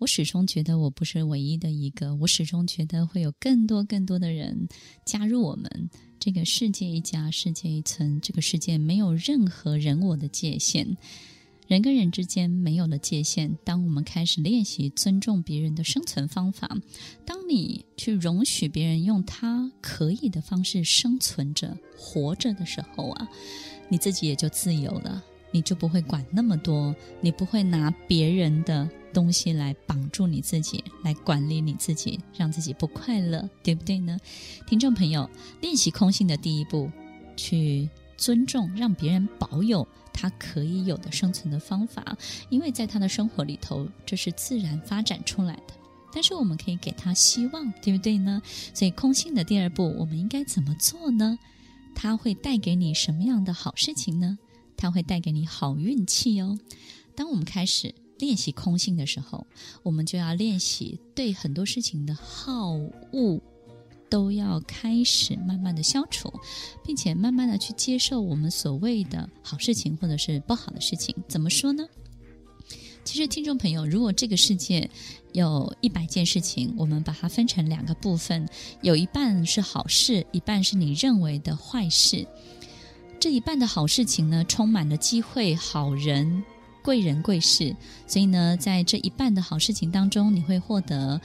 我始终觉得我不是唯一的一个，我始终觉得会有更多更多的人加入我们。这个世界一家，世界一村，这个世界没有任何人我的界限。人跟人之间没有了界限。当我们开始练习尊重别人的生存方法，当你去容许别人用他可以的方式生存着、活着的时候啊，你自己也就自由了。你就不会管那么多，你不会拿别人的东西来绑住你自己，来管理你自己，让自己不快乐，对不对呢？听众朋友，练习空性的第一步，去尊重，让别人保有。他可以有的生存的方法，因为在他的生活里头，这是自然发展出来的。但是我们可以给他希望，对不对呢？所以空性的第二步，我们应该怎么做呢？它会带给你什么样的好事情呢？它会带给你好运气哦。当我们开始练习空性的时候，我们就要练习对很多事情的好恶。都要开始慢慢的消除，并且慢慢的去接受我们所谓的好事情或者是不好的事情。怎么说呢？其实听众朋友，如果这个世界有一百件事情，我们把它分成两个部分，有一半是好事，一半是你认为的坏事。这一半的好事情呢，充满了机会、好人、贵人、贵事，所以呢，在这一半的好事情当中，你会获得。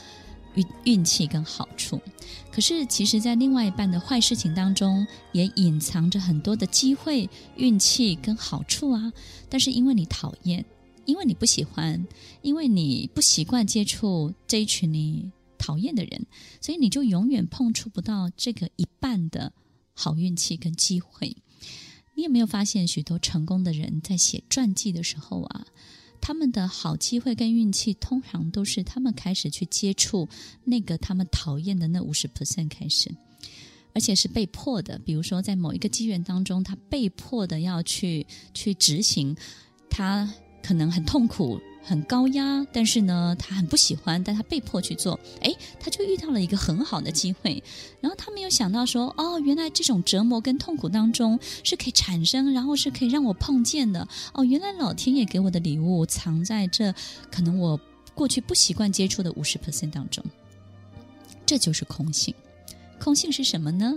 运运气跟好处，可是其实，在另外一半的坏事情当中，也隐藏着很多的机会、运气跟好处啊。但是因为你讨厌，因为你不喜欢，因为你不习惯接触这一群你讨厌的人，所以你就永远碰触不到这个一半的好运气跟机会。你有没有发现，许多成功的人在写传记的时候啊，他们的好机会跟运气，通常都是他们开始去接触那个他们讨厌的那五十 percent 开始，而且是被迫的。比如说，在某一个机缘当中，他被迫的要去去执行，他可能很痛苦。很高压，但是呢，他很不喜欢，但他被迫去做。诶，他就遇到了一个很好的机会，然后他没有想到说，哦，原来这种折磨跟痛苦当中是可以产生，然后是可以让我碰见的。哦，原来老天爷给我的礼物藏在这，可能我过去不习惯接触的五十 percent 当中。这就是空性。空性是什么呢？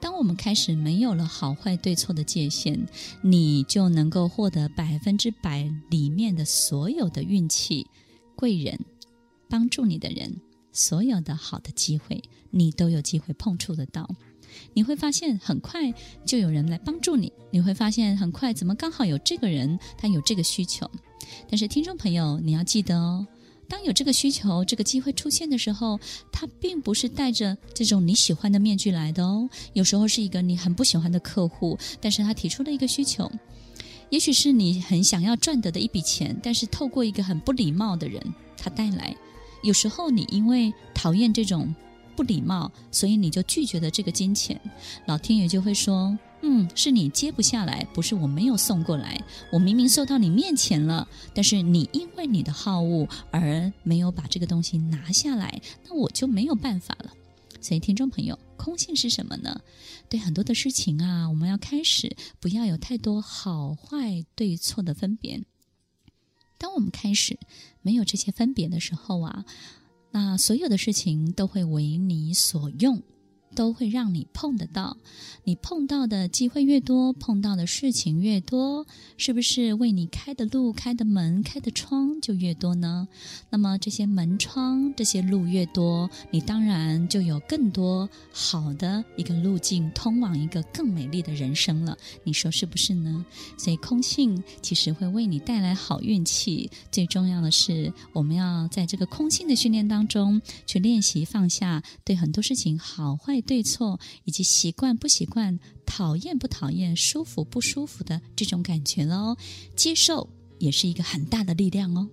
当我们开始没有了好坏对错的界限，你就能够获得百分之百里面的所有的运气、贵人、帮助你的人，所有的好的机会，你都有机会碰触得到。你会发现很快就有人来帮助你，你会发现很快怎么刚好有这个人，他有这个需求。但是听众朋友，你要记得哦。当有这个需求、这个机会出现的时候，他并不是带着这种你喜欢的面具来的哦。有时候是一个你很不喜欢的客户，但是他提出了一个需求；也许是你很想要赚得的一笔钱，但是透过一个很不礼貌的人他带来。有时候你因为讨厌这种不礼貌，所以你就拒绝了这个金钱，老天爷就会说。嗯，是你接不下来，不是我没有送过来。我明明送到你面前了，但是你因为你的好恶而没有把这个东西拿下来，那我就没有办法了。所以，听众朋友，空性是什么呢？对很多的事情啊，我们要开始不要有太多好坏对错的分别。当我们开始没有这些分别的时候啊，那所有的事情都会为你所用。都会让你碰得到，你碰到的机会越多，碰到的事情越多，是不是为你开的路、开的门、开的窗就越多呢？那么这些门窗、这些路越多，你当然就有更多好的一个路径，通往一个更美丽的人生了。你说是不是呢？所以空性其实会为你带来好运气。最重要的是，我们要在这个空性的训练当中去练习放下对很多事情好坏。对错以及习惯不习惯、讨厌不讨厌、舒服不舒服的这种感觉喽，接受也是一个很大的力量哦。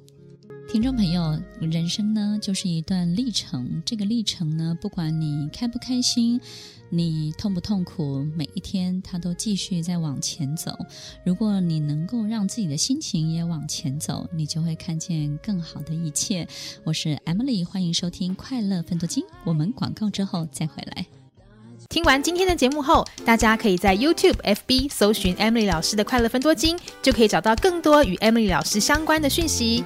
听众朋友，人生呢就是一段历程，这个历程呢，不管你开不开心，你痛不痛苦，每一天它都继续在往前走。如果你能够让自己的心情也往前走，你就会看见更好的一切。我是 Emily，欢迎收听快乐分多金。我们广告之后再回来。听完今天的节目后，大家可以在 YouTube、FB 搜寻 Emily 老师的快乐分多金，就可以找到更多与 Emily 老师相关的讯息。